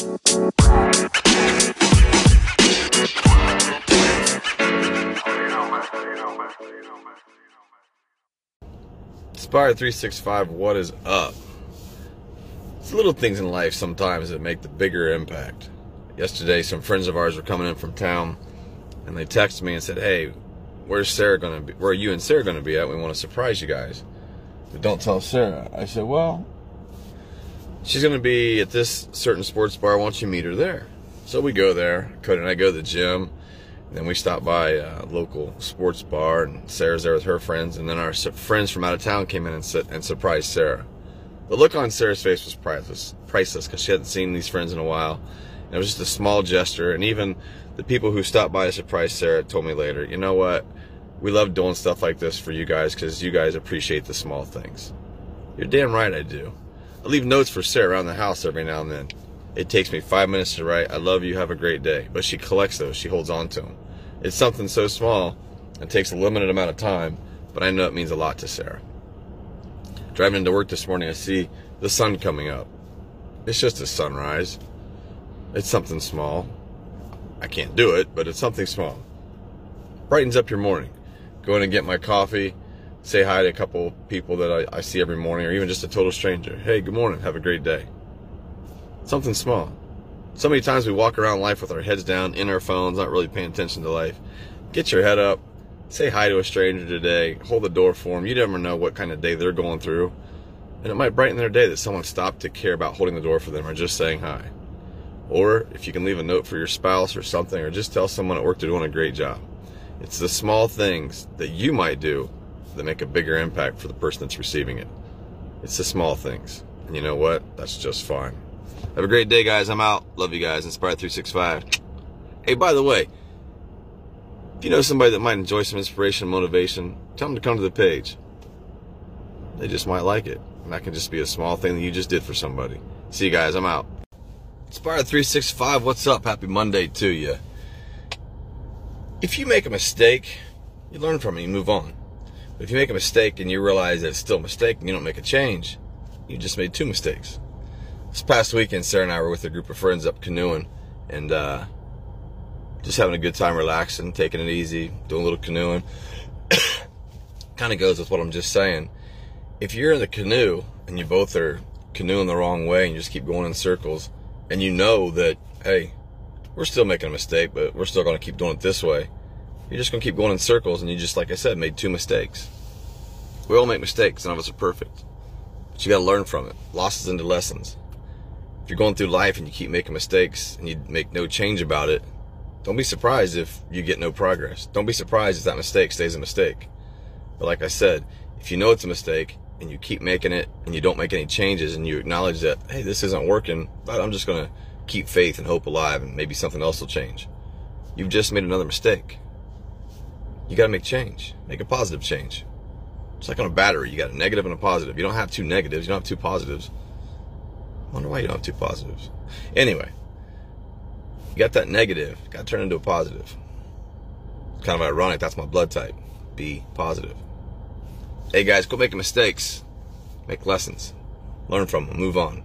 Inspire 365, what is up? It's little things in life sometimes that make the bigger impact. Yesterday, some friends of ours were coming in from town and they texted me and said, Hey, where's Sarah going to be? Where are you and Sarah going to be at? We want to surprise you guys. But don't tell Sarah. I said, Well, she's going to be at this certain sports bar. Why don't you meet her there? So we go there. Cody and I go to the gym. Then we stop by a local sports bar, and Sarah's there with her friends. And then our friends from out of town came in and, and surprised Sarah. The look on Sarah's face was priceless, priceless because she hadn't seen these friends in a while. And it was just a small gesture. And even the people who stopped by to surprise Sarah told me later, you know what? We love doing stuff like this for you guys because you guys appreciate the small things. You're damn right I do. I leave notes for Sarah around the house every now and then. It takes me five minutes to write, I love you, have a great day. But she collects those, she holds on to them. It's something so small, it takes a limited amount of time, but I know it means a lot to Sarah. Driving into work this morning, I see the sun coming up. It's just a sunrise. It's something small. I can't do it, but it's something small. Brightens up your morning. Going to get my coffee, say hi to a couple people that I, I see every morning, or even just a total stranger. Hey, good morning, have a great day. Something small. So many times we walk around life with our heads down in our phones, not really paying attention to life. Get your head up, say hi to a stranger today, hold the door for them. You never know what kind of day they're going through. And it might brighten their day that someone stopped to care about holding the door for them or just saying hi. Or if you can leave a note for your spouse or something, or just tell someone at work they're doing a great job. It's the small things that you might do that make a bigger impact for the person that's receiving it. It's the small things. And you know what? That's just fine. Have a great day, guys. I'm out. Love you guys. Inspire 365. Hey, by the way, if you know somebody that might enjoy some inspiration and motivation, tell them to come to the page. They just might like it. And that can just be a small thing that you just did for somebody. See you guys. I'm out. Inspire 365. What's up? Happy Monday to you. If you make a mistake, you learn from it, you move on. If you make a mistake and you realize that it's still a mistake and you don't make a change, you just made two mistakes. This past weekend, Sarah and I were with a group of friends up canoeing and uh, just having a good time, relaxing, taking it easy, doing a little canoeing. kind of goes with what I'm just saying. If you're in the canoe and you both are canoeing the wrong way and you just keep going in circles, and you know that, hey, we're still making a mistake, but we're still going to keep doing it this way. You're just going to keep going in circles, and you just, like I said, made two mistakes. We all make mistakes. None of us are perfect. But you got to learn from it. Losses into lessons If you're going through life and you keep making mistakes and you make no change about it, don't be surprised if you get no progress. Don't be surprised if that mistake stays a mistake. But like I said, if you know it's a mistake and you keep making it and you don't make any changes and you acknowledge that, hey, this isn't working, but I'm just going to keep faith and hope alive and maybe something else will change. You've just made another mistake. You got to make change, make a positive change. It's like on a battery, you got a negative and a positive. You don't have two negatives, you don't have two positives. Wonder why you don't have two positives. Anyway, you got that negative, got to turn into a positive. It's kind of ironic. That's my blood type. Be positive. Hey guys, quit making mistakes. Make lessons. Learn from them. Move on.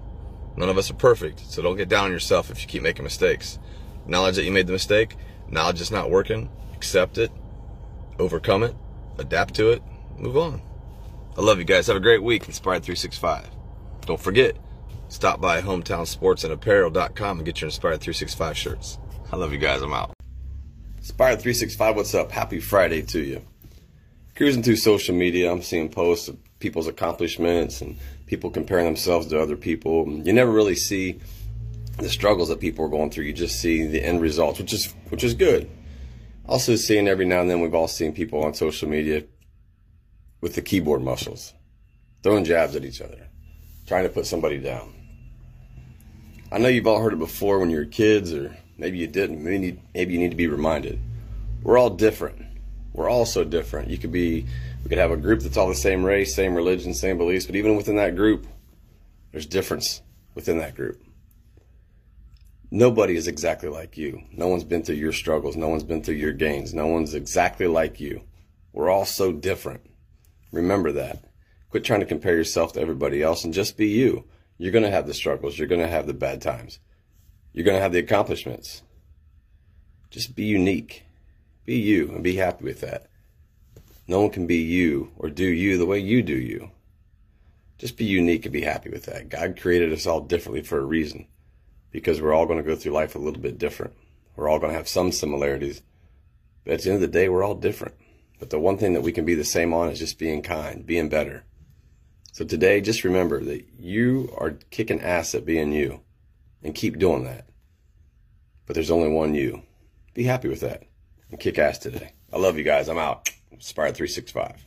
None of us are perfect, so don't get down on yourself if you keep making mistakes. Knowledge that you made the mistake. Knowledge it's not working. Accept it. Overcome it. Adapt to it. Move on. I love you guys. Have a great week. Inspired 365. Don't forget, Stop by hometownsportsandapparel.com and get your Inspired 365 shirts. I love you guys. I'm out. Inspired 365, what's up? Happy Friday to you. Cruising through social media, I'm seeing posts of people's accomplishments and people comparing themselves to other people. You never really see the struggles that people are going through. You just see the end results, which is which is good. Also seeing every now and then we've all seen people on social media with the keyboard muscles, throwing jabs at each other, trying to put somebody down. I know you've all heard it before when you were kids, or maybe you didn't. Maybe, maybe you need to be reminded. We're all different. We're all so different. You could be, we could have a group that's all the same race, same religion, same beliefs, but even within that group, there's difference within that group. Nobody is exactly like you. No one's been through your struggles. No one's been through your gains. No one's exactly like you. We're all so different. Remember that. Quit trying to compare yourself to everybody else and just be you. You're going to have the struggles. You're going to have the bad times. You're going to have the accomplishments. Just be unique. Be you and be happy with that. No one can be you or do you the way you do you. Just be unique and be happy with that. God created us all differently for a reason because we're all going to go through life a little bit different. We're all going to have some similarities, but at the end of the day, we're all different. But the one thing that we can be the same on is just being kind, being better. So today, just remember that you are kicking ass at being you and keep doing that. But there's only one you. Be happy with that and kick ass today. I love you guys. I'm out. Inspired 365.